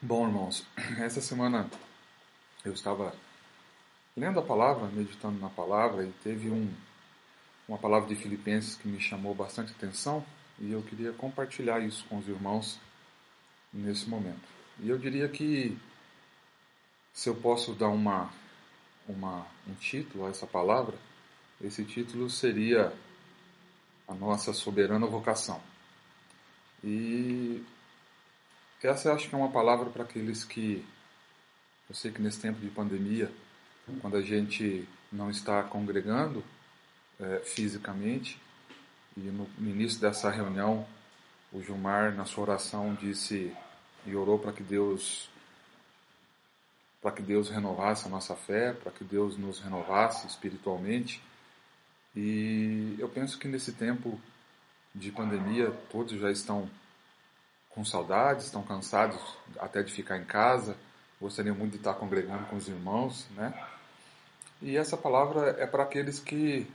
Bom, irmãos, essa semana eu estava lendo a palavra, meditando na palavra, e teve um, uma palavra de Filipenses que me chamou bastante atenção e eu queria compartilhar isso com os irmãos nesse momento. E eu diria que, se eu posso dar uma, uma, um título a essa palavra, esse título seria A Nossa Soberana Vocação. E essa eu acho que é uma palavra para aqueles que. Eu sei que nesse tempo de pandemia, quando a gente não está congregando é, fisicamente, e no, início dessa reunião, o Gilmar, na sua oração, disse e orou para que Deus para que Deus renovasse a nossa fé, para que Deus nos renovasse espiritualmente. E eu penso que nesse tempo de pandemia todos já estão com saudades, estão cansados até de ficar em casa, gostariam muito de estar congregando com os irmãos, né? E essa palavra é para aqueles que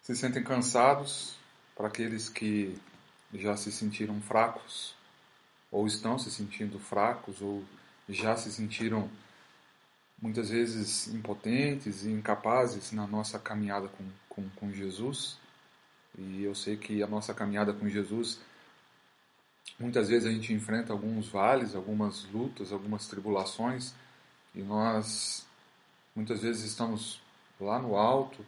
se sentem cansados, para aqueles que já se sentiram fracos, ou estão se sentindo fracos, ou já se sentiram muitas vezes impotentes e incapazes na nossa caminhada com, com, com Jesus. E eu sei que a nossa caminhada com Jesus Muitas vezes a gente enfrenta alguns vales, algumas lutas, algumas tribulações e nós muitas vezes estamos lá no alto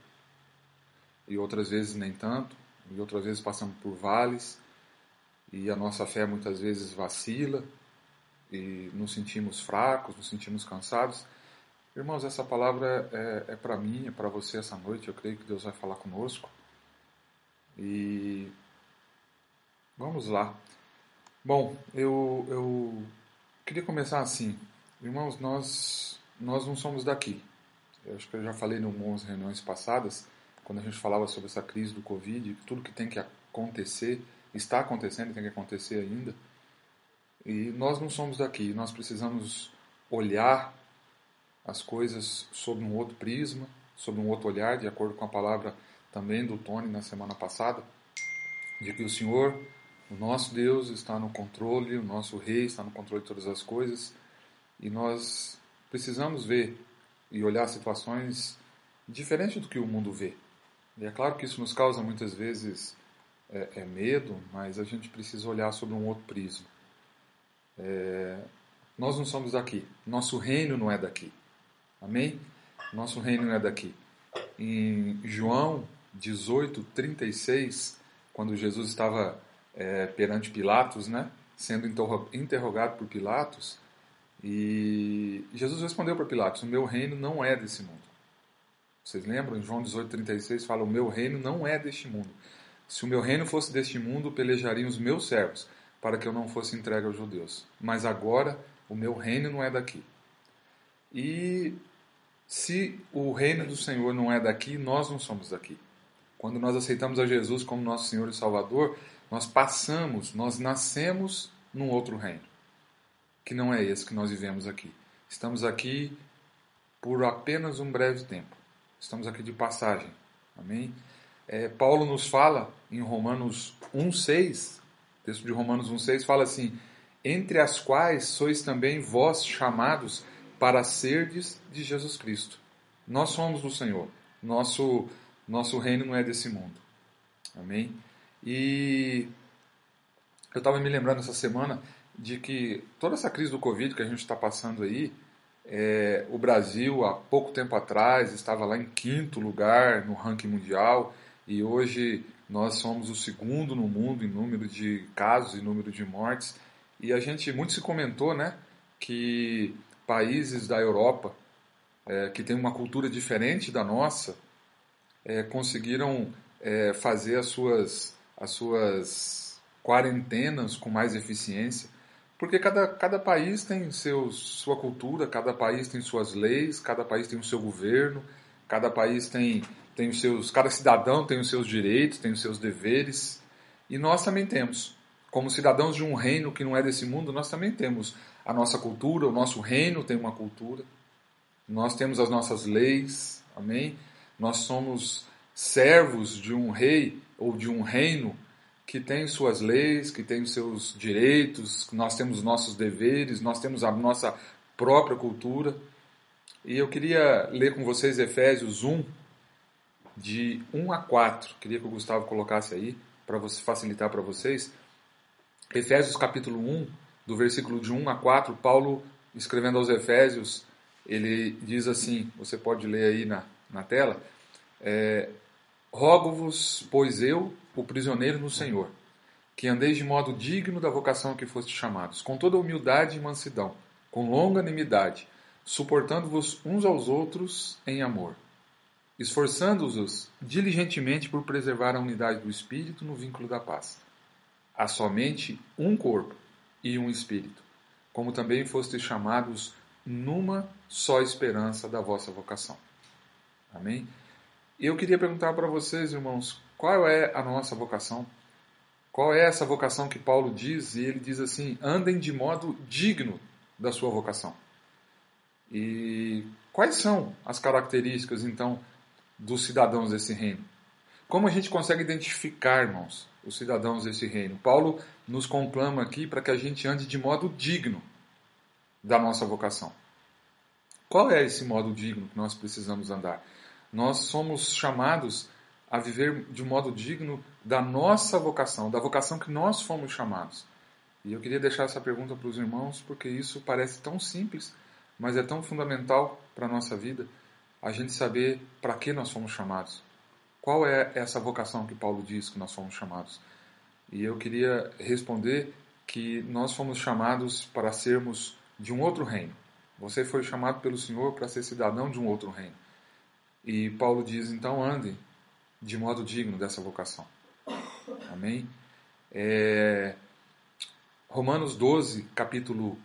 e outras vezes nem tanto, e outras vezes passamos por vales e a nossa fé muitas vezes vacila e nos sentimos fracos, nos sentimos cansados. Irmãos, essa palavra é, é para mim, é para você essa noite. Eu creio que Deus vai falar conosco. E vamos lá. Bom, eu, eu queria começar assim. Irmãos, nós, nós não somos daqui. Eu acho que eu já falei em algumas reuniões passadas, quando a gente falava sobre essa crise do Covid, tudo que tem que acontecer, está acontecendo tem que acontecer ainda. E nós não somos daqui, nós precisamos olhar as coisas sob um outro prisma, sob um outro olhar, de acordo com a palavra também do Tony na semana passada, de que o Senhor o nosso Deus está no controle, o nosso Rei está no controle de todas as coisas e nós precisamos ver e olhar situações diferentes do que o mundo vê. E é claro que isso nos causa muitas vezes é, é medo, mas a gente precisa olhar sobre um outro prisma. É, nós não somos daqui, nosso reino não é daqui. Amém? Nosso reino não é daqui. Em João 18, 36, quando Jesus estava é, perante Pilatos, né? sendo interrogado por Pilatos. E Jesus respondeu para Pilatos: O meu reino não é desse mundo. Vocês lembram? Em João 18,36 fala: O meu reino não é deste mundo. Se o meu reino fosse deste mundo, pelejariam os meus servos, para que eu não fosse entregue aos judeus. Mas agora o meu reino não é daqui. E se o reino do Senhor não é daqui, nós não somos daqui. Quando nós aceitamos a Jesus como nosso Senhor e Salvador, nós passamos, nós nascemos num outro reino, que não é esse que nós vivemos aqui. Estamos aqui por apenas um breve tempo. Estamos aqui de passagem. Amém? É, Paulo nos fala em Romanos 1,6, texto de Romanos 1,6, fala assim: Entre as quais sois também vós chamados para serdes de Jesus Cristo. Nós somos do Senhor. Nosso, nosso reino não é desse mundo. Amém? E eu estava me lembrando essa semana de que toda essa crise do Covid que a gente está passando aí, é, o Brasil, há pouco tempo atrás, estava lá em quinto lugar no ranking mundial e hoje nós somos o segundo no mundo em número de casos e número de mortes. E a gente, muito se comentou, né, que países da Europa, é, que têm uma cultura diferente da nossa, é, conseguiram é, fazer as suas as suas quarentenas com mais eficiência, porque cada, cada país tem seus, sua cultura, cada país tem suas leis, cada país tem o seu governo, cada país tem, tem os seus, cada cidadão tem os seus direitos, tem os seus deveres, e nós também temos. Como cidadãos de um reino que não é desse mundo, nós também temos a nossa cultura, o nosso reino tem uma cultura, nós temos as nossas leis, amém? Nós somos servos de um rei ou de um reino que tem suas leis, que tem seus direitos, nós temos nossos deveres, nós temos a nossa própria cultura. E eu queria ler com vocês Efésios 1, de 1 a 4. Queria que o Gustavo colocasse aí, para facilitar para vocês. Efésios capítulo 1, do versículo de 1 a 4, Paulo, escrevendo aos Efésios, ele diz assim, você pode ler aí na, na tela, é, Rogo-vos, pois eu, o prisioneiro no Senhor, que andeis de modo digno da vocação que foste chamados, com toda humildade e mansidão, com longanimidade, suportando-vos uns aos outros em amor, esforçando-os diligentemente por preservar a unidade do Espírito no vínculo da paz. Há somente um corpo e um Espírito, como também fostes chamados numa só esperança da vossa vocação. Amém? Eu queria perguntar para vocês, irmãos, qual é a nossa vocação? Qual é essa vocação que Paulo diz? E ele diz assim: andem de modo digno da sua vocação. E quais são as características, então, dos cidadãos desse reino? Como a gente consegue identificar, irmãos, os cidadãos desse reino? Paulo nos conclama aqui para que a gente ande de modo digno da nossa vocação. Qual é esse modo digno que nós precisamos andar? Nós somos chamados a viver de modo digno da nossa vocação, da vocação que nós fomos chamados. E eu queria deixar essa pergunta para os irmãos, porque isso parece tão simples, mas é tão fundamental para a nossa vida, a gente saber para que nós fomos chamados. Qual é essa vocação que Paulo diz que nós fomos chamados? E eu queria responder que nós fomos chamados para sermos de um outro reino. Você foi chamado pelo Senhor para ser cidadão de um outro reino. E Paulo diz: então ande de modo digno dessa vocação. Amém? É, Romanos 12, capítulo.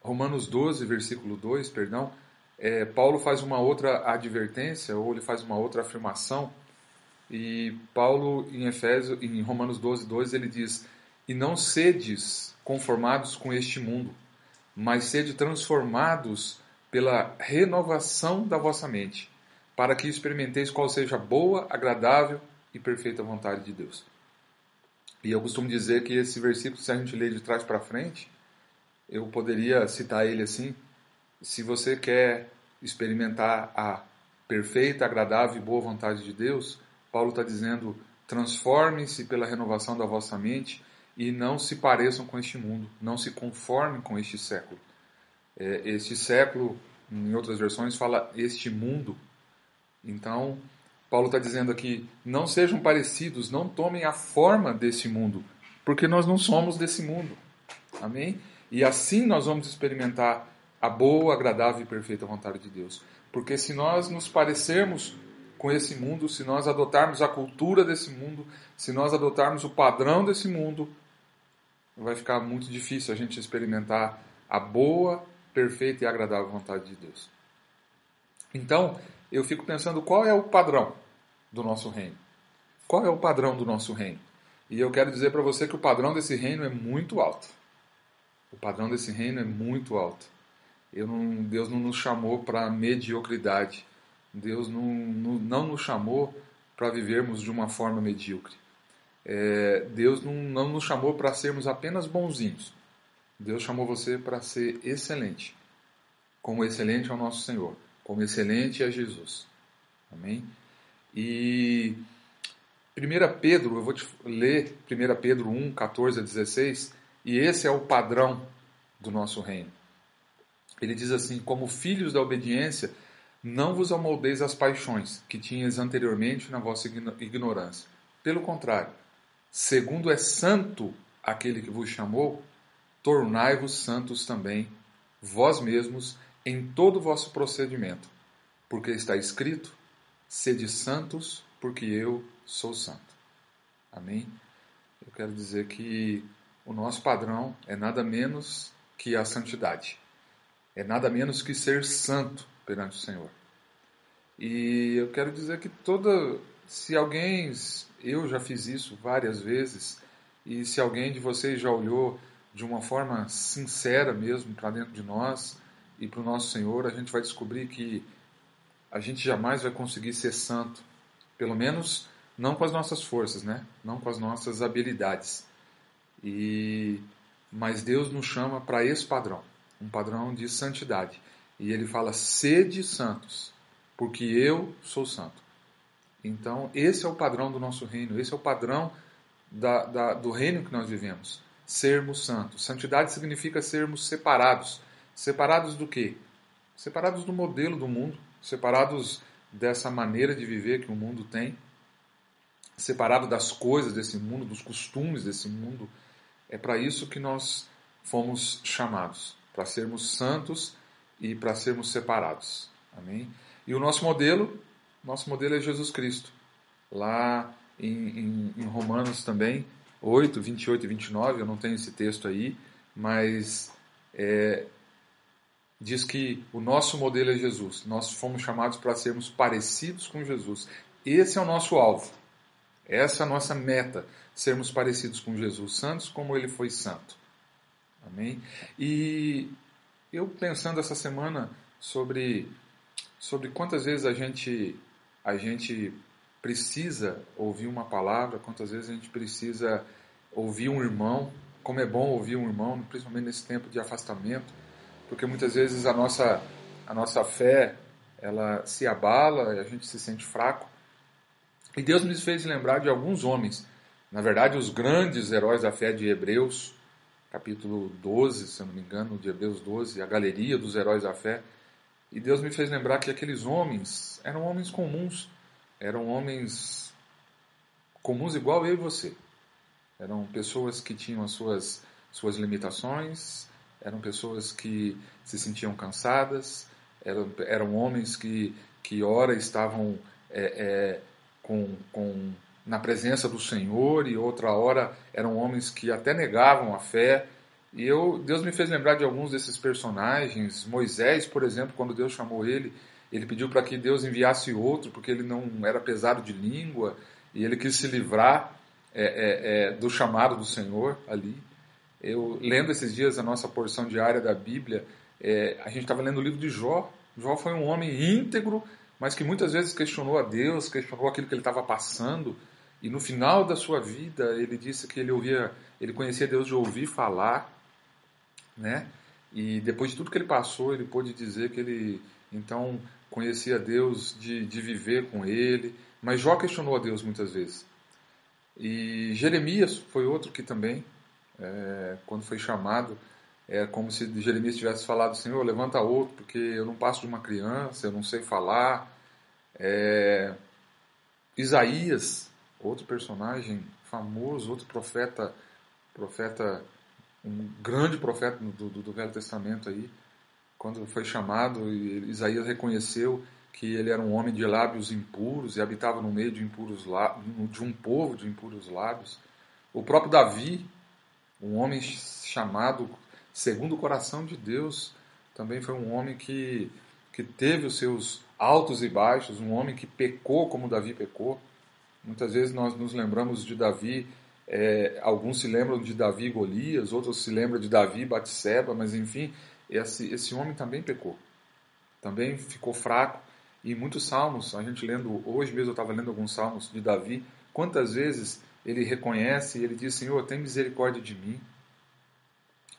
Romanos 12, versículo 2, perdão. É, Paulo faz uma outra advertência, ou ele faz uma outra afirmação. E Paulo, em Efésio, em Romanos 12, 2, ele diz: E não sedes conformados com este mundo, mas sede transformados pela renovação da vossa mente para que experimenteis qual seja a boa, agradável e perfeita vontade de Deus. E eu costumo dizer que esse versículo, se a gente ler de trás para frente, eu poderia citar ele assim: se você quer experimentar a perfeita, agradável e boa vontade de Deus, Paulo está dizendo: transformem-se pela renovação da vossa mente e não se pareçam com este mundo, não se conformem com este século. É, este século, em outras versões, fala este mundo, então, Paulo está dizendo aqui: não sejam parecidos, não tomem a forma desse mundo, porque nós não somos desse mundo. Amém? E assim nós vamos experimentar a boa, agradável e perfeita vontade de Deus. Porque se nós nos parecermos com esse mundo, se nós adotarmos a cultura desse mundo, se nós adotarmos o padrão desse mundo, vai ficar muito difícil a gente experimentar a boa, perfeita e agradável vontade de Deus. Então, eu fico pensando qual é o padrão do nosso reino. Qual é o padrão do nosso reino? E eu quero dizer para você que o padrão desse reino é muito alto. O padrão desse reino é muito alto. Não, Deus não nos chamou para mediocridade. Deus não, não, não, nos chamou para vivermos de uma forma medíocre. É, Deus não, não nos chamou para sermos apenas bonzinhos. Deus chamou você para ser excelente, como excelente é o nosso Senhor como excelente é Jesus. Amém? E 1 Pedro, eu vou te ler 1 Pedro 1, 14 a 16, e esse é o padrão do nosso reino. Ele diz assim: Como filhos da obediência, não vos amoldeis às paixões que tinhas anteriormente na vossa ignorância. Pelo contrário, segundo é santo aquele que vos chamou, tornai-vos santos também, vós mesmos, em todo o vosso procedimento, porque está escrito: sede santos, porque eu sou santo. Amém? Eu quero dizer que o nosso padrão é nada menos que a santidade. É nada menos que ser santo perante o Senhor. E eu quero dizer que toda. Se alguém. Eu já fiz isso várias vezes. E se alguém de vocês já olhou de uma forma sincera mesmo para dentro de nós, e para o nosso Senhor, a gente vai descobrir que a gente jamais vai conseguir ser santo, pelo menos não com as nossas forças, né? Não com as nossas habilidades. E mas Deus nos chama para esse padrão, um padrão de santidade. E ele fala: "Sede santos, porque eu sou santo". Então, esse é o padrão do nosso reino, esse é o padrão da, da, do reino que nós vivemos. Sermos santos. Santidade significa sermos separados. Separados do quê? Separados do modelo do mundo, separados dessa maneira de viver que o mundo tem, separado das coisas desse mundo, dos costumes desse mundo. É para isso que nós fomos chamados, para sermos santos e para sermos separados. Amém? E o nosso modelo, nosso modelo é Jesus Cristo. Lá em, em, em Romanos também, 8, 28 e 29, eu não tenho esse texto aí, mas é, diz que o nosso modelo é Jesus. Nós fomos chamados para sermos parecidos com Jesus. Esse é o nosso alvo. Essa é a nossa meta, sermos parecidos com Jesus, santos como ele foi santo. Amém? E eu pensando essa semana sobre sobre quantas vezes a gente a gente precisa ouvir uma palavra, quantas vezes a gente precisa ouvir um irmão, como é bom ouvir um irmão, principalmente nesse tempo de afastamento, porque muitas vezes a nossa a nossa fé ela se abala, a gente se sente fraco e Deus me fez lembrar de alguns homens, na verdade, os grandes heróis da fé de Hebreus, capítulo 12, se eu não me engano, de Hebreus 12, a galeria dos heróis da fé. E Deus me fez lembrar que aqueles homens eram homens comuns, eram homens comuns igual eu e você. Eram pessoas que tinham as suas, suas limitações, eram pessoas que se sentiam cansadas, eram, eram homens que, que ora estavam é, é, com, com, na presença do Senhor e outra hora eram homens que até negavam a fé. E eu, Deus me fez lembrar de alguns desses personagens. Moisés, por exemplo, quando Deus chamou ele, ele pediu para que Deus enviasse outro, porque ele não era pesado de língua e ele quis se livrar é, é, é, do chamado do Senhor ali. Eu lendo esses dias a nossa porção diária da Bíblia, é, a gente estava lendo o livro de Jó. Jó foi um homem íntegro, mas que muitas vezes questionou a Deus, questionou aquilo que ele estava passando, e no final da sua vida ele disse que ele ouvia, ele conhecia Deus de ouvir falar, né? E depois de tudo que ele passou, ele pôde dizer que ele então conhecia Deus de, de viver com ele, mas Jó questionou a Deus muitas vezes. E Jeremias foi outro que também, é, quando foi chamado, é como se Jeremias tivesse falado: Senhor, levanta outro, porque eu não passo de uma criança, eu não sei falar. É... Isaías, outro personagem famoso, outro profeta, profeta, um grande profeta do, do, do Velho Testamento aí, quando foi chamado, Isaías reconheceu que ele era um homem de lábios impuros e habitava no meio de impuros de um povo de impuros lábios. O próprio Davi, um homem chamado segundo o coração de Deus, também foi um homem que, que teve os seus altos e baixos, um homem que pecou como Davi pecou. Muitas vezes nós nos lembramos de Davi, é, alguns se lembram de Davi Golias, outros se lembram de Davi Batseba, mas enfim, esse, esse homem também pecou. Também ficou fraco. E muitos salmos, a gente lendo, hoje mesmo eu estava lendo alguns salmos de Davi, quantas vezes ele reconhece e ele diz: Senhor, tem misericórdia de mim.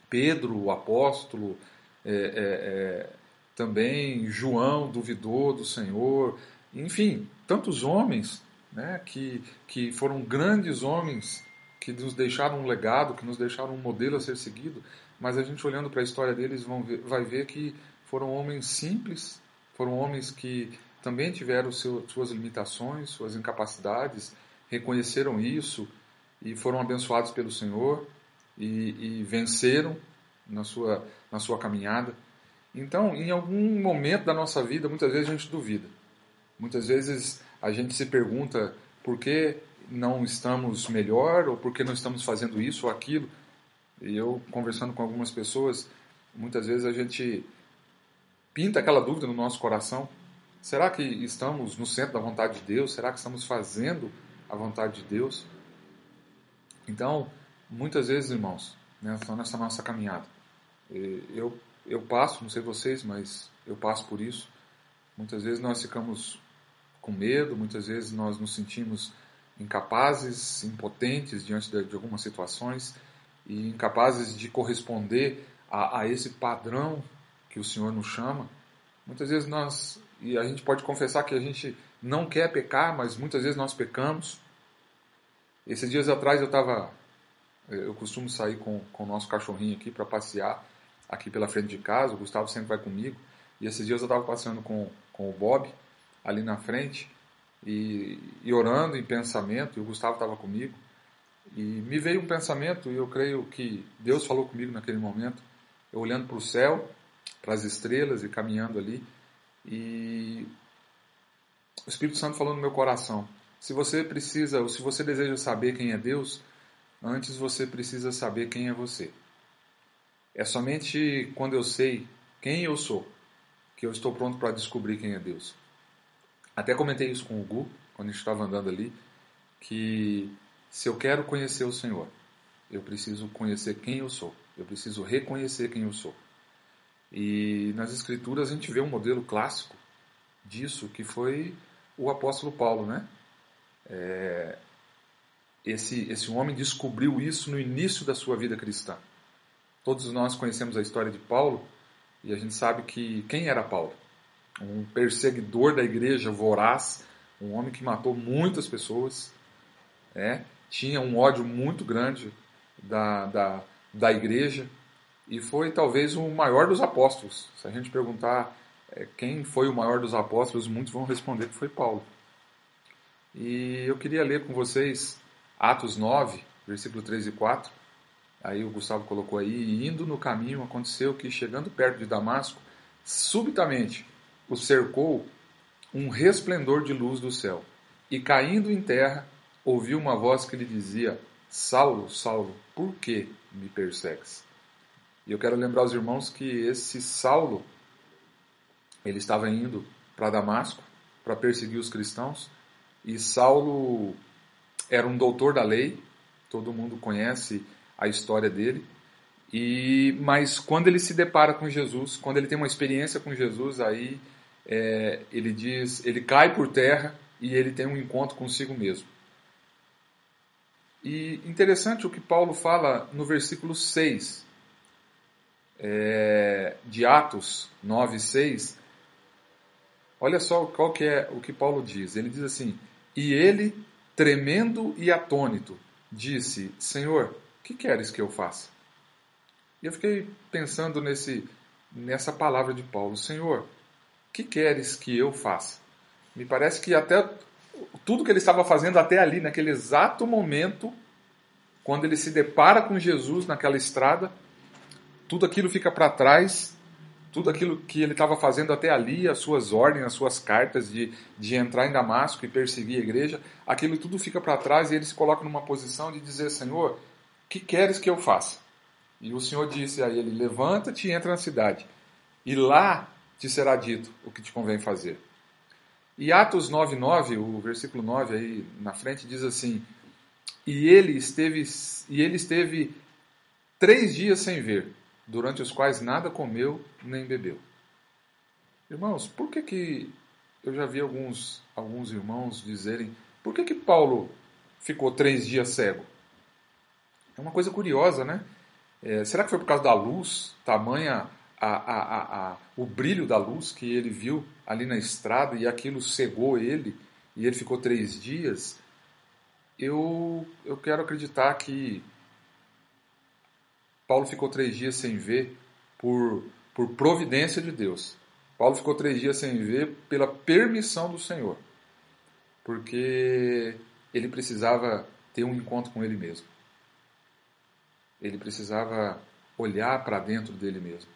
Pedro, o apóstolo, é, é, é, também João duvidou do Senhor, enfim, tantos homens né, que, que foram grandes homens que nos deixaram um legado, que nos deixaram um modelo a ser seguido, mas a gente olhando para a história deles vão ver, vai ver que foram homens simples, foram homens que também tiveram seu, suas limitações, suas incapacidades, reconheceram isso e foram abençoados pelo Senhor e, e venceram na sua, na sua caminhada. Então, em algum momento da nossa vida, muitas vezes a gente duvida. Muitas vezes a gente se pergunta por que não estamos melhor ou por que não estamos fazendo isso ou aquilo. E eu, conversando com algumas pessoas, muitas vezes a gente pinta aquela dúvida no nosso coração. Será que estamos no centro da vontade de Deus? Será que estamos fazendo a vontade de Deus? Então, muitas vezes, irmãos, né, nessa nossa caminhada, eu, eu passo, não sei vocês, mas eu passo por isso. Muitas vezes nós ficamos com medo, muitas vezes nós nos sentimos incapazes, impotentes diante de, de algumas situações e incapazes de corresponder a, a esse padrão que o Senhor nos chama. Muitas vezes nós, e a gente pode confessar que a gente não quer pecar, mas muitas vezes nós pecamos. Esses dias atrás eu estava, eu costumo sair com, com o nosso cachorrinho aqui para passear aqui pela frente de casa, o Gustavo sempre vai comigo, e esses dias eu estava passeando com, com o Bob ali na frente, e, e orando em pensamento, e o Gustavo estava comigo, e me veio um pensamento, e eu creio que Deus falou comigo naquele momento, eu olhando para o céu, para as estrelas e caminhando ali, e o Espírito Santo falou no meu coração: se você precisa, ou se você deseja saber quem é Deus, antes você precisa saber quem é você. É somente quando eu sei quem eu sou que eu estou pronto para descobrir quem é Deus. Até comentei isso com o Gu, quando a gente estava andando ali, que se eu quero conhecer o Senhor, eu preciso conhecer quem eu sou. Eu preciso reconhecer quem eu sou. E nas Escrituras a gente vê um modelo clássico disso, que foi o apóstolo Paulo, né? É, esse, esse homem descobriu isso no início da sua vida cristã. Todos nós conhecemos a história de Paulo e a gente sabe que quem era Paulo? Um perseguidor da igreja voraz, um homem que matou muitas pessoas, é, tinha um ódio muito grande da, da, da igreja e foi talvez o maior dos apóstolos. Se a gente perguntar quem foi o maior dos apóstolos, muitos vão responder que foi Paulo. E eu queria ler com vocês Atos 9, versículo 3 e 4. Aí o Gustavo colocou aí, indo no caminho aconteceu que chegando perto de Damasco, subitamente o cercou um resplendor de luz do céu. E caindo em terra, ouviu uma voz que lhe dizia: Saulo, Saulo, por que me persegues? E eu quero lembrar aos irmãos que esse Saulo, ele estava indo para Damasco para perseguir os cristãos, e Saulo era um doutor da lei, todo mundo conhece a história dele. E mas quando ele se depara com Jesus, quando ele tem uma experiência com Jesus, aí é, ele diz, ele cai por terra e ele tem um encontro consigo mesmo. E interessante o que Paulo fala no versículo 6 é, de Atos 9, 6, olha só qual que é o que Paulo diz. Ele diz assim: E ele, tremendo e atônito, disse: Senhor, que queres que eu faça? E eu fiquei pensando nesse, nessa palavra de Paulo: Senhor, que queres que eu faça? Me parece que até tudo que ele estava fazendo até ali, naquele exato momento, quando ele se depara com Jesus naquela estrada, tudo aquilo fica para trás, tudo aquilo que ele estava fazendo até ali, as suas ordens, as suas cartas de, de entrar em Damasco e perseguir a igreja, aquilo tudo fica para trás e ele se coloca numa posição de dizer: Senhor, que queres que eu faça? E o Senhor disse a ele: Levanta-te e entra na cidade, e lá te será dito o que te convém fazer. E Atos 9:9, o versículo 9 aí na frente diz assim: E ele esteve e ele esteve três dias sem ver durante os quais nada comeu nem bebeu. Irmãos, por que que eu já vi alguns, alguns irmãos dizerem por que que Paulo ficou três dias cego? É uma coisa curiosa, né? É, será que foi por causa da luz, tamanha a, a, a, o brilho da luz que ele viu ali na estrada e aquilo cegou ele e ele ficou três dias? Eu, eu quero acreditar que Paulo ficou três dias sem ver por, por providência de Deus. Paulo ficou três dias sem ver pela permissão do Senhor, porque ele precisava ter um encontro com ele mesmo. Ele precisava olhar para dentro dele mesmo.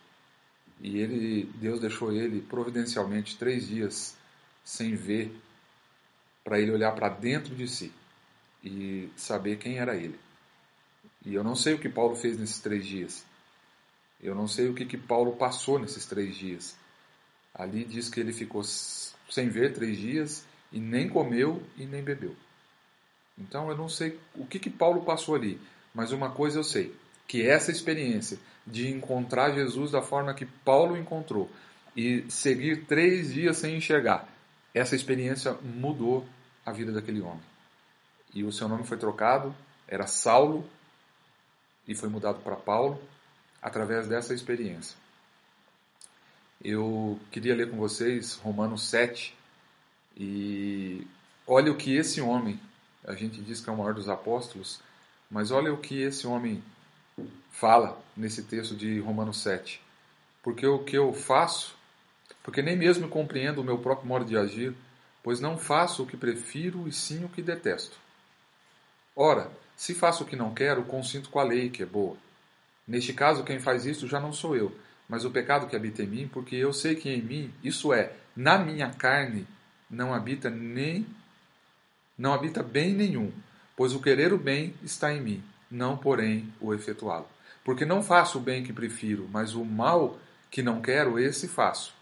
E ele, Deus deixou ele providencialmente três dias sem ver, para ele olhar para dentro de si e saber quem era ele. E eu não sei o que Paulo fez nesses três dias. Eu não sei o que, que Paulo passou nesses três dias. Ali diz que ele ficou sem ver três dias e nem comeu e nem bebeu. Então eu não sei o que, que Paulo passou ali, mas uma coisa eu sei, que essa experiência de encontrar Jesus da forma que Paulo encontrou e seguir três dias sem enxergar, essa experiência mudou a vida daquele homem. e o seu nome foi trocado, era Saulo, e foi mudado para Paulo, através dessa experiência. Eu queria ler com vocês Romanos 7, e olha o que esse homem, a gente diz que é o maior dos apóstolos, mas olha o que esse homem fala nesse texto de Romanos 7. Porque o que eu faço, porque nem mesmo compreendo o meu próprio modo de agir, pois não faço o que prefiro e sim o que detesto. Ora, se faço o que não quero, consinto com a lei, que é boa. Neste caso, quem faz isso já não sou eu, mas o pecado que habita em mim, porque eu sei que em mim, isso é, na minha carne, não habita nem não habita bem nenhum, pois o querer o bem está em mim, não porém o efetuá-lo. Porque não faço o bem que prefiro, mas o mal que não quero, esse faço.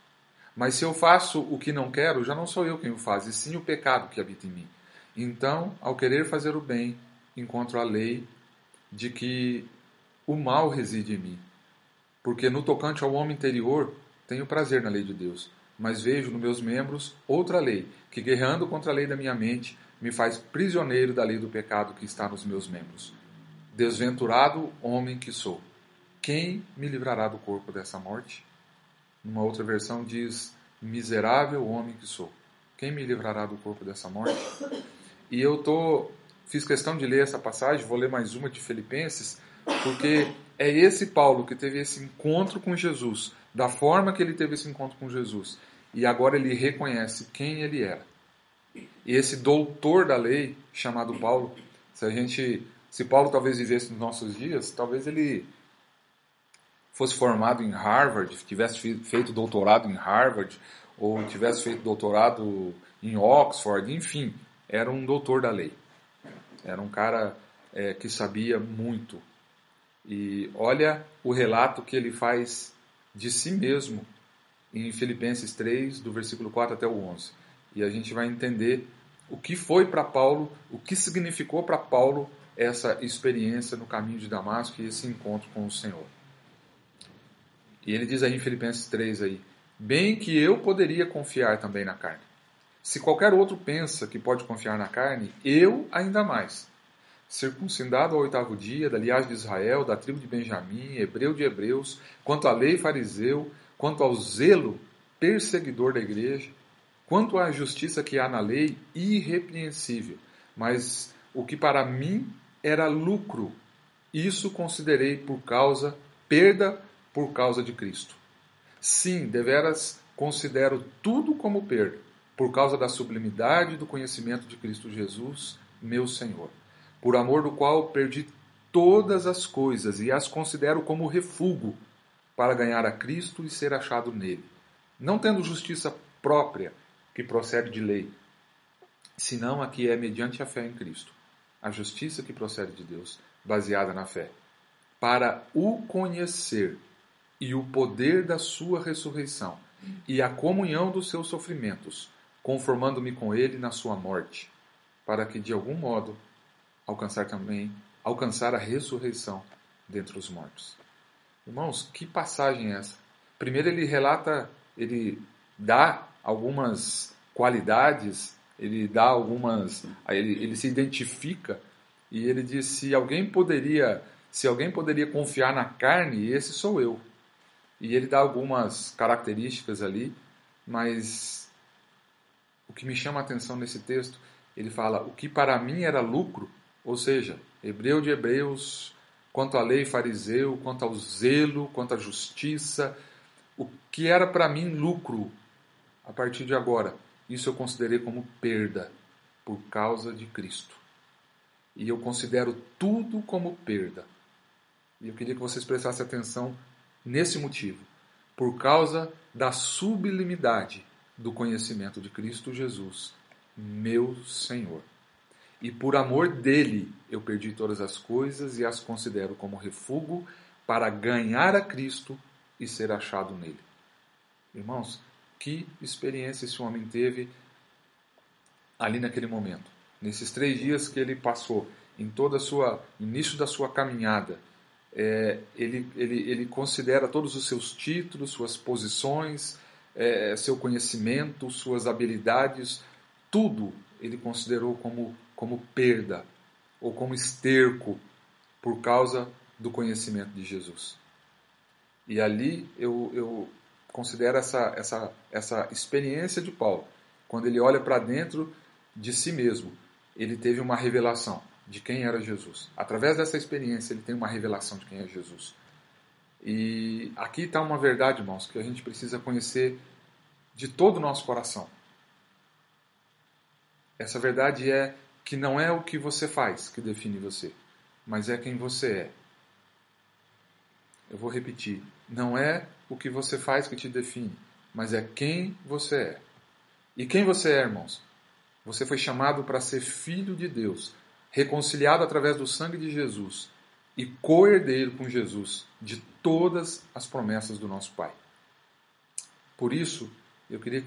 Mas se eu faço o que não quero, já não sou eu quem o faz, e sim o pecado que habita em mim. Então, ao querer fazer o bem, encontro a lei de que o mal reside em mim. Porque no tocante ao homem interior, tenho prazer na lei de Deus, mas vejo nos meus membros outra lei, que guerreando contra a lei da minha mente, me faz prisioneiro da lei do pecado que está nos meus membros. Desventurado homem que sou, quem me livrará do corpo dessa morte? Numa outra versão diz: Miserável homem que sou, quem me livrará do corpo dessa morte? E eu tô fiz questão de ler essa passagem, vou ler mais uma de Filipenses, porque é esse Paulo que teve esse encontro com Jesus, da forma que ele teve esse encontro com Jesus, e agora ele reconhece quem ele era. E esse doutor da lei, chamado Paulo, se a gente, se Paulo talvez vivesse nos nossos dias, talvez ele fosse formado em Harvard, tivesse feito doutorado em Harvard, ou tivesse feito doutorado em Oxford, enfim, era um doutor da lei. Era um cara é, que sabia muito. E olha o relato que ele faz de si mesmo em Filipenses 3, do versículo 4 até o 11 e a gente vai entender o que foi para Paulo, o que significou para Paulo essa experiência no caminho de Damasco e esse encontro com o Senhor. E ele diz aí em Filipenses 3 aí, bem que eu poderia confiar também na carne. Se qualquer outro pensa que pode confiar na carne, eu ainda mais. Circuncidado ao oitavo dia, da linhagem de Israel, da tribo de Benjamim, hebreu de hebreus, quanto à lei fariseu, quanto ao zelo perseguidor da igreja, Quanto à justiça que há na lei, irrepreensível, mas o que para mim era lucro, isso considerei por causa, perda por causa de Cristo. Sim, deveras considero tudo como perda, por causa da sublimidade do conhecimento de Cristo Jesus, meu Senhor, por amor do qual perdi todas as coisas e as considero como refúgio para ganhar a Cristo e ser achado nele, não tendo justiça própria que procede de lei, senão a que é mediante a fé em Cristo, a justiça que procede de Deus, baseada na fé, para o conhecer e o poder da sua ressurreição e a comunhão dos seus sofrimentos, conformando-me com ele na sua morte, para que de algum modo alcançar também alcançar a ressurreição dentre os mortos. Irmãos, que passagem é essa? Primeiro ele relata, ele dá algumas qualidades, ele dá algumas, ele, ele se identifica e ele diz se alguém poderia, se alguém poderia confiar na carne, esse sou eu. E ele dá algumas características ali, mas o que me chama a atenção nesse texto, ele fala: o que para mim era lucro, ou seja, hebreu de hebreus, quanto à lei fariseu, quanto ao zelo, quanto à justiça, o que era para mim lucro, a partir de agora, isso eu considerei como perda por causa de Cristo. E eu considero tudo como perda. E eu queria que vocês prestassem atenção nesse motivo. Por causa da sublimidade do conhecimento de Cristo Jesus, meu Senhor. E por amor dele eu perdi todas as coisas e as considero como refúgio para ganhar a Cristo e ser achado nele. Irmãos, que experiência esse homem teve ali naquele momento. Nesses três dias que ele passou, em a sua início da sua caminhada, é, ele, ele, ele considera todos os seus títulos, suas posições, é, seu conhecimento, suas habilidades, tudo ele considerou como como perda ou como esterco por causa do conhecimento de Jesus. E ali eu, eu considero essa, essa, essa experiência de Paulo, quando ele olha para dentro de si mesmo, ele teve uma revelação de quem era Jesus. Através dessa experiência, ele tem uma revelação de quem é Jesus. E aqui está uma verdade, irmãos, que a gente precisa conhecer de todo o nosso coração. Essa verdade é que não é o que você faz que define você, mas é quem você é. Eu vou repetir: não é o que você faz que te define, mas é quem você é. E quem você é, irmãos? Você foi chamado para ser filho de Deus, reconciliado através do sangue de Jesus e co-herdeiro com Jesus de todas as promessas do nosso Pai. Por isso, eu queria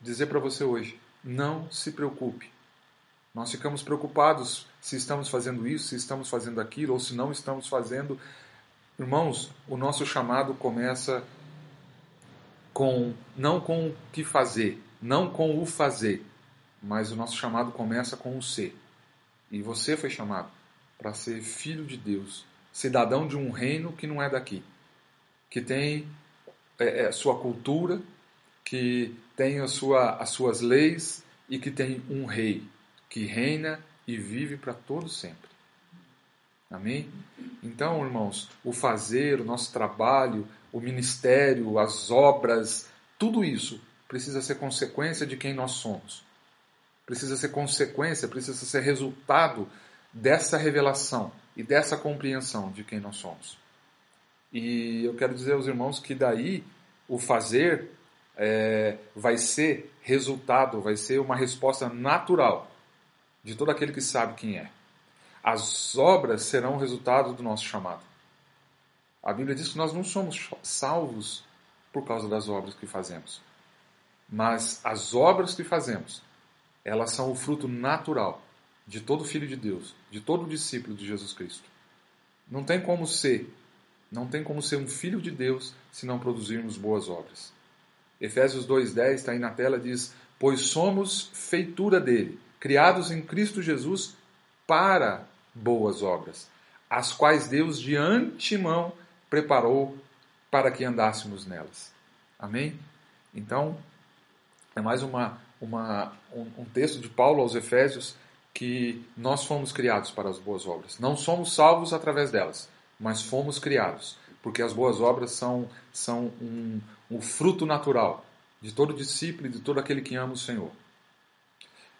dizer para você hoje: não se preocupe. Nós ficamos preocupados se estamos fazendo isso, se estamos fazendo aquilo, ou se não estamos fazendo. Irmãos, o nosso chamado começa com não com o que fazer, não com o fazer, mas o nosso chamado começa com o ser. E você foi chamado para ser filho de Deus, cidadão de um reino que não é daqui, que tem é, é, sua cultura, que tem a sua, as suas leis e que tem um rei que reina e vive para todo sempre. Amém? Então, irmãos, o fazer, o nosso trabalho, o ministério, as obras, tudo isso precisa ser consequência de quem nós somos. Precisa ser consequência, precisa ser resultado dessa revelação e dessa compreensão de quem nós somos. E eu quero dizer aos irmãos que daí o fazer é, vai ser resultado, vai ser uma resposta natural de todo aquele que sabe quem é. As obras serão resultado do nosso chamado. A Bíblia diz que nós não somos salvos por causa das obras que fazemos. Mas as obras que fazemos, elas são o fruto natural de todo filho de Deus, de todo discípulo de Jesus Cristo. Não tem como ser, não tem como ser um filho de Deus se não produzirmos boas obras. Efésios 2:10 está aí na tela diz: "Pois somos feitura dele, criados em Cristo Jesus para boas obras, as quais Deus de antemão preparou para que andássemos nelas. Amém? Então, é mais uma, uma, um, um texto de Paulo aos Efésios que nós fomos criados para as boas obras. Não somos salvos através delas, mas fomos criados, porque as boas obras são, são um, um fruto natural de todo discípulo e de todo aquele que ama o Senhor.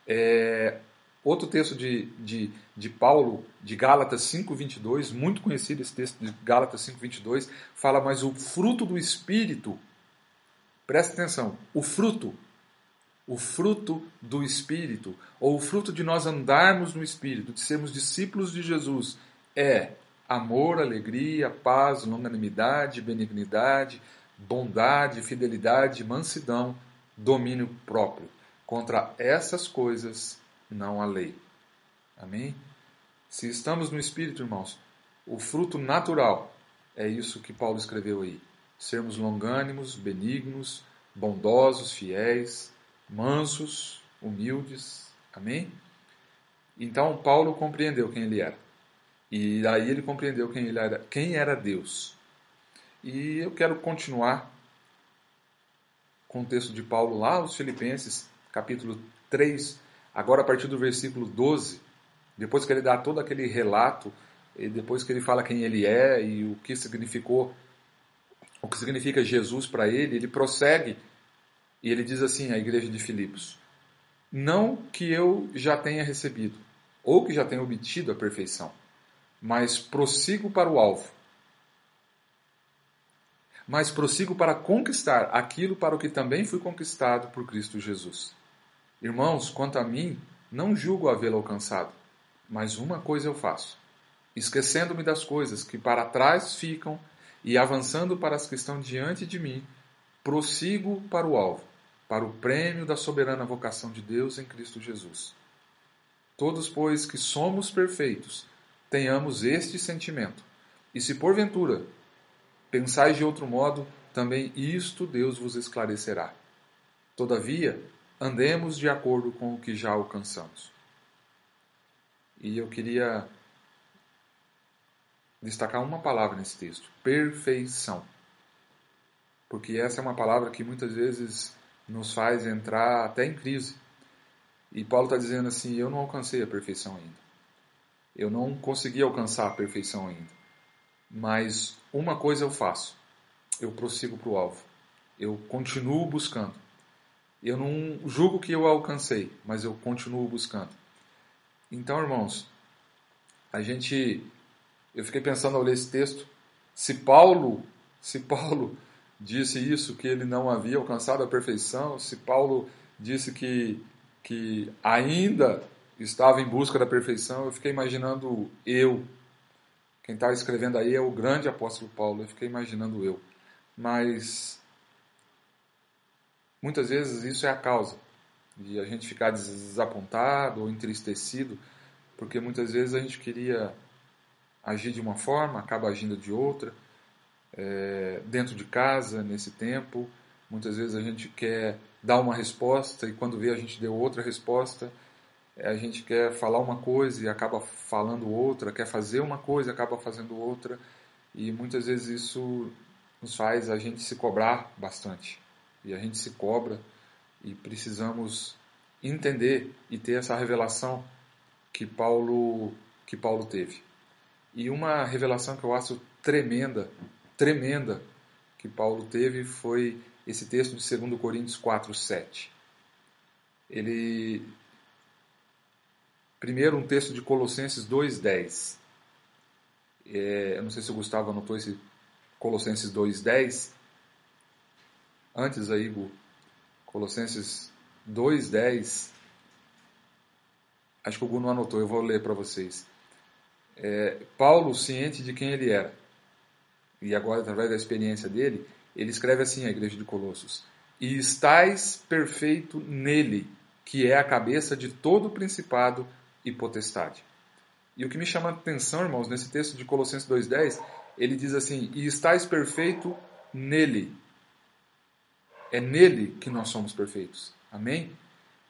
É, outro texto de, de, de Paulo, de Gálatas 5,22, muito conhecido esse texto de Gálatas 5,22, fala, mas o fruto do Espírito, presta atenção, o fruto, o fruto do Espírito, ou o fruto de nós andarmos no Espírito, de sermos discípulos de Jesus, é amor, alegria, paz, longanimidade, benignidade, bondade, fidelidade, mansidão, domínio próprio. Contra essas coisas não há lei. Amém? Se estamos no Espírito, irmãos, o fruto natural é isso que Paulo escreveu aí. Sermos longânimos, benignos, bondosos, fiéis, mansos, humildes. Amém? Então Paulo compreendeu quem ele era. E aí ele compreendeu quem ele era, quem era Deus. E eu quero continuar com o texto de Paulo lá aos Filipenses, capítulo 3, agora a partir do versículo 12, depois que ele dá todo aquele relato, e depois que ele fala quem ele é e o que significou, o que significa Jesus para ele, ele prossegue e ele diz assim à igreja de Filipos: Não que eu já tenha recebido, ou que já tenha obtido a perfeição, mas prossigo para o alvo. Mas prossigo para conquistar aquilo para o que também fui conquistado por Cristo Jesus. Irmãos, quanto a mim, não julgo havê-lo alcançado, mas uma coisa eu faço: esquecendo-me das coisas que para trás ficam e avançando para as que estão diante de mim, prossigo para o alvo, para o prêmio da soberana vocação de Deus em Cristo Jesus. Todos, pois, que somos perfeitos, tenhamos este sentimento. E se porventura pensais de outro modo, também isto Deus vos esclarecerá. Todavia, andemos de acordo com o que já alcançamos. E eu queria destacar uma palavra nesse texto: perfeição. Porque essa é uma palavra que muitas vezes nos faz entrar até em crise. E Paulo está dizendo assim: eu não alcancei a perfeição ainda. Eu não consegui alcançar a perfeição ainda. Mas uma coisa eu faço: eu prossigo para o alvo. Eu continuo buscando. Eu não julgo que eu alcancei, mas eu continuo buscando. Então, irmãos, a gente eu fiquei pensando ao ler esse texto, se Paulo, se Paulo disse isso que ele não havia alcançado a perfeição, se Paulo disse que que ainda estava em busca da perfeição, eu fiquei imaginando eu. Quem está escrevendo aí é o grande apóstolo Paulo, eu fiquei imaginando eu. Mas muitas vezes isso é a causa de a gente ficar desapontado ou entristecido, porque muitas vezes a gente queria agir de uma forma, acaba agindo de outra, é, dentro de casa, nesse tempo. Muitas vezes a gente quer dar uma resposta e quando vê a gente deu outra resposta. A gente quer falar uma coisa e acaba falando outra, quer fazer uma coisa e acaba fazendo outra. E muitas vezes isso nos faz a gente se cobrar bastante. E a gente se cobra e precisamos entender e ter essa revelação que Paulo que Paulo teve. E uma revelação que eu acho tremenda, tremenda que Paulo teve foi esse texto de 2 Coríntios 4, 7. Ele primeiro um texto de Colossenses 2:10. É, eu não sei se o Gustavo anotou esse Colossenses 2:10. Antes aí, Gu, Colossenses 2:10. Acho que o Gu não anotou, eu vou ler para vocês. É, Paulo, ciente de quem ele era, e agora através da experiência dele, ele escreve assim à igreja de Colossos: E estais perfeito nele, que é a cabeça de todo principado e potestade. E o que me chama a atenção, irmãos, nesse texto de Colossenses 2,10, ele diz assim: E estais perfeito nele. É nele que nós somos perfeitos. Amém?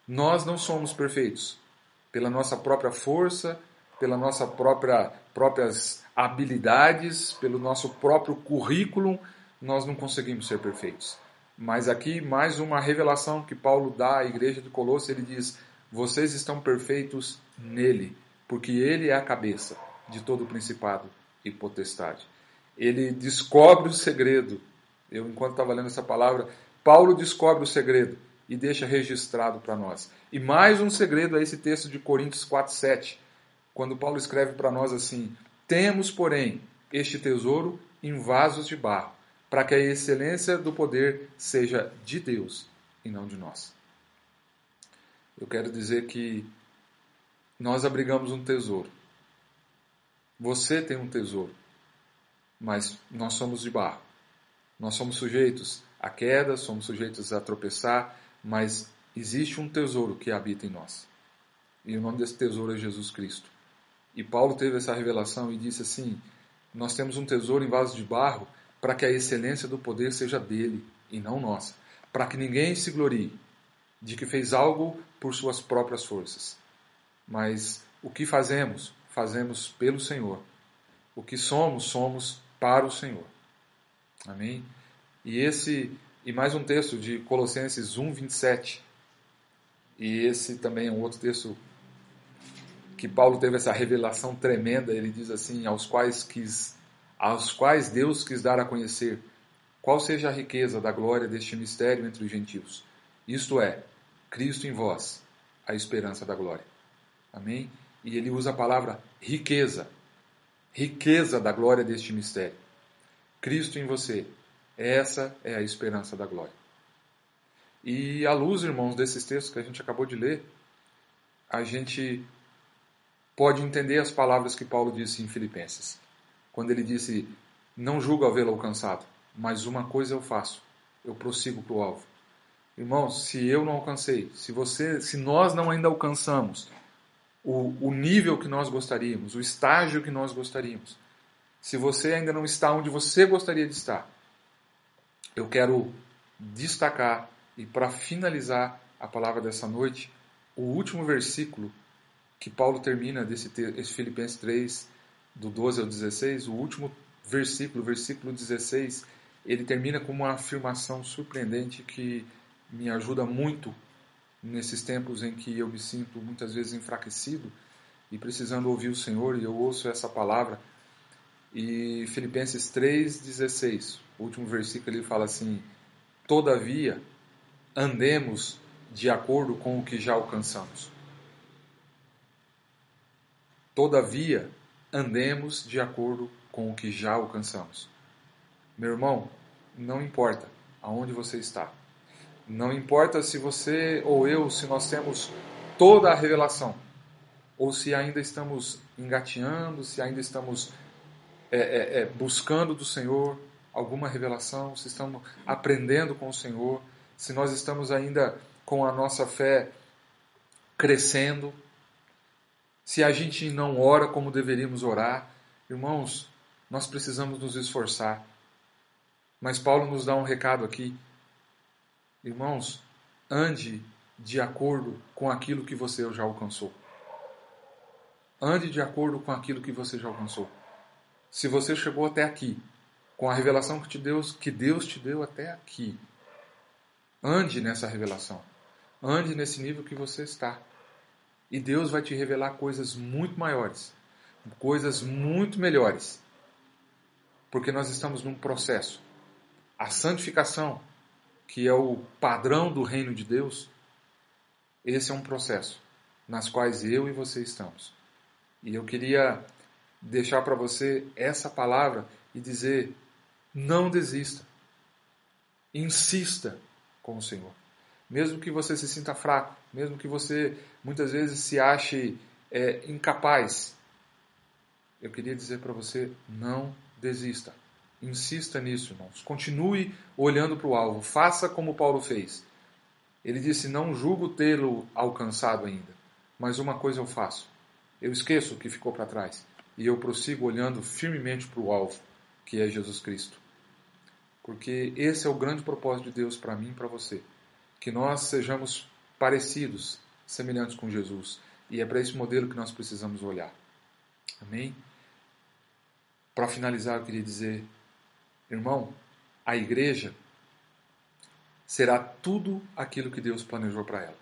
Nós não somos perfeitos pela nossa própria força, pela nossa própria próprias habilidades, pelo nosso próprio currículo, nós não conseguimos ser perfeitos. Mas aqui mais uma revelação que Paulo dá à igreja de Colossos, ele diz: "Vocês estão perfeitos nele, porque ele é a cabeça de todo o principado e potestade." Ele descobre o segredo. Eu enquanto estava lendo essa palavra, Paulo descobre o segredo e deixa registrado para nós. E mais um segredo é esse texto de Coríntios 4:7, quando Paulo escreve para nós assim: "Temos, porém, este tesouro em vasos de barro, para que a excelência do poder seja de Deus e não de nós." Eu quero dizer que nós abrigamos um tesouro. Você tem um tesouro, mas nós somos de barro. Nós somos sujeitos à queda, somos sujeitos a tropeçar, mas existe um tesouro que habita em nós. E o nome desse tesouro é Jesus Cristo. E Paulo teve essa revelação e disse assim: Nós temos um tesouro em vaso de barro para que a excelência do poder seja dele e não nossa, para que ninguém se glorie de que fez algo por suas próprias forças. Mas o que fazemos, fazemos pelo Senhor. O que somos, somos para o Senhor. Amém? E esse e mais um texto de Colossenses 1, 27. E esse também é um outro texto que Paulo teve essa revelação tremenda, ele diz assim, aos quais quis, aos quais Deus quis dar a conhecer qual seja a riqueza da glória deste mistério entre os gentios. Isto é, Cristo em vós, a esperança da glória. Amém? E ele usa a palavra riqueza. Riqueza da glória deste mistério. Cristo em você. Essa é a esperança da glória. E à luz, irmãos, desses textos que a gente acabou de ler, a gente pode entender as palavras que Paulo disse em Filipenses, quando ele disse: Não julgo havê-lo alcançado, mas uma coisa eu faço, eu prossigo para o alvo. Irmãos, se eu não alcancei, se você, se nós não ainda alcançamos o, o nível que nós gostaríamos, o estágio que nós gostaríamos, se você ainda não está onde você gostaria de estar, eu quero destacar e para finalizar a palavra dessa noite, o último versículo que Paulo termina desse esse Filipenses 3, do 12 ao 16, o último versículo, versículo 16, ele termina com uma afirmação surpreendente que me ajuda muito nesses tempos em que eu me sinto muitas vezes enfraquecido e precisando ouvir o Senhor, e eu ouço essa palavra. E Filipenses 3,16, o último versículo, ele fala assim: Todavia, andemos de acordo com o que já alcançamos. Todavia, andemos de acordo com o que já alcançamos. Meu irmão, não importa aonde você está. Não importa se você ou eu, se nós temos toda a revelação, ou se ainda estamos engateando, se ainda estamos é, é, é, buscando do Senhor alguma revelação, se estamos aprendendo com o Senhor, se nós estamos ainda com a nossa fé crescendo, se a gente não ora como deveríamos orar, irmãos, nós precisamos nos esforçar. Mas Paulo nos dá um recado aqui. Irmãos, ande de acordo com aquilo que você já alcançou. Ande de acordo com aquilo que você já alcançou. Se você chegou até aqui, com a revelação que, te Deus, que Deus te deu até aqui, ande nessa revelação. Ande nesse nível que você está. E Deus vai te revelar coisas muito maiores, coisas muito melhores. Porque nós estamos num processo. A santificação, que é o padrão do reino de Deus, esse é um processo nas quais eu e você estamos. E eu queria deixar para você essa palavra e dizer: não desista. Insista com o Senhor. Mesmo que você se sinta fraco, mesmo que você muitas vezes se ache é, incapaz, eu queria dizer para você: não desista. Insista nisso, irmãos. Continue olhando para o alvo. Faça como Paulo fez. Ele disse: Não julgo tê-lo alcançado ainda, mas uma coisa eu faço. Eu esqueço o que ficou para trás e eu prossigo olhando firmemente para o alvo, que é Jesus Cristo. Porque esse é o grande propósito de Deus para mim e para você que nós sejamos parecidos, semelhantes com Jesus. E é para esse modelo que nós precisamos olhar. Amém? Para finalizar, eu queria dizer, irmão, a igreja será tudo aquilo que Deus planejou para ela.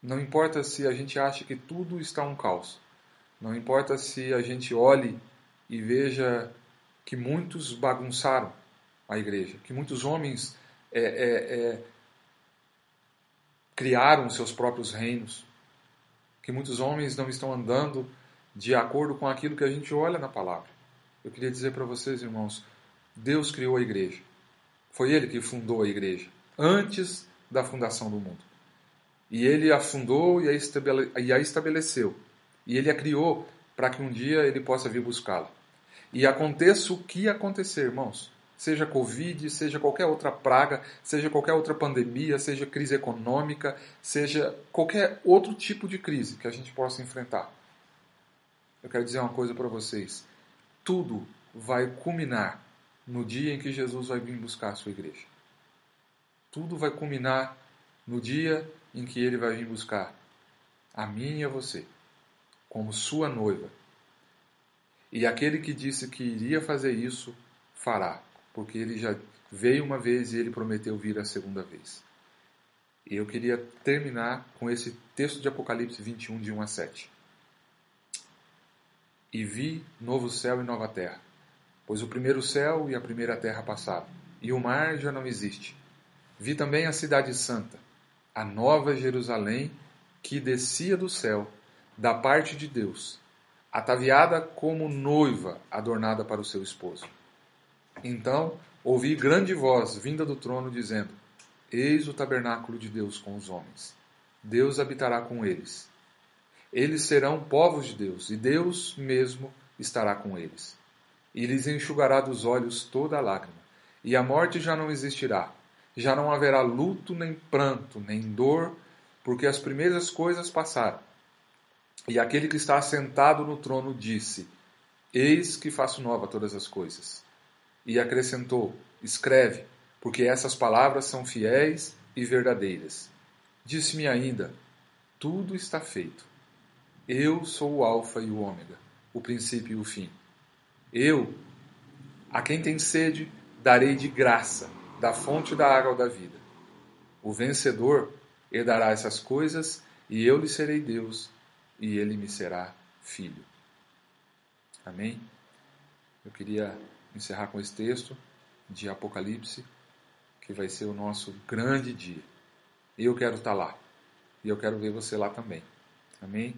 Não importa se a gente acha que tudo está um caos. Não importa se a gente olhe e veja que muitos bagunçaram a igreja, que muitos homens é, é, é, criaram seus próprios reinos, que muitos homens não estão andando de acordo com aquilo que a gente olha na palavra. Eu queria dizer para vocês, irmãos, Deus criou a igreja. Foi Ele que fundou a igreja, antes da fundação do mundo. E Ele a fundou e a estabeleceu. E Ele a criou para que um dia Ele possa vir buscá-la. E aconteça o que acontecer, irmãos, seja Covid, seja qualquer outra praga, seja qualquer outra pandemia, seja crise econômica, seja qualquer outro tipo de crise que a gente possa enfrentar. Eu quero dizer uma coisa para vocês: tudo vai culminar no dia em que Jesus vai vir buscar a sua igreja. Tudo vai culminar no dia em que ele vai vir buscar a mim e a você, como sua noiva. E aquele que disse que iria fazer isso, fará porque ele já veio uma vez e ele prometeu vir a segunda vez. E eu queria terminar com esse texto de Apocalipse 21, de 1 a 7. E vi novo céu e nova terra, pois o primeiro céu e a primeira terra passaram, e o mar já não existe. Vi também a cidade santa, a nova Jerusalém, que descia do céu, da parte de Deus, ataviada como noiva adornada para o seu esposo. Então ouvi grande voz vinda do trono dizendo: Eis o tabernáculo de Deus com os homens. Deus habitará com eles. Eles serão povos de Deus, e Deus mesmo estará com eles. E lhes enxugará dos olhos toda a lágrima, e a morte já não existirá. Já não haverá luto, nem pranto, nem dor, porque as primeiras coisas passaram. E aquele que está assentado no trono disse: Eis que faço nova todas as coisas e acrescentou: Escreve, porque essas palavras são fiéis e verdadeiras. Disse-me ainda: Tudo está feito. Eu sou o Alfa e o Ômega, o princípio e o fim. Eu, a quem tem sede, darei de graça da fonte da água da vida. O vencedor herdará essas coisas, e eu lhe serei Deus, e ele me será filho. Amém? Eu queria encerrar com esse texto de Apocalipse, que vai ser o nosso grande dia. Eu quero estar lá. E eu quero ver você lá também. Amém?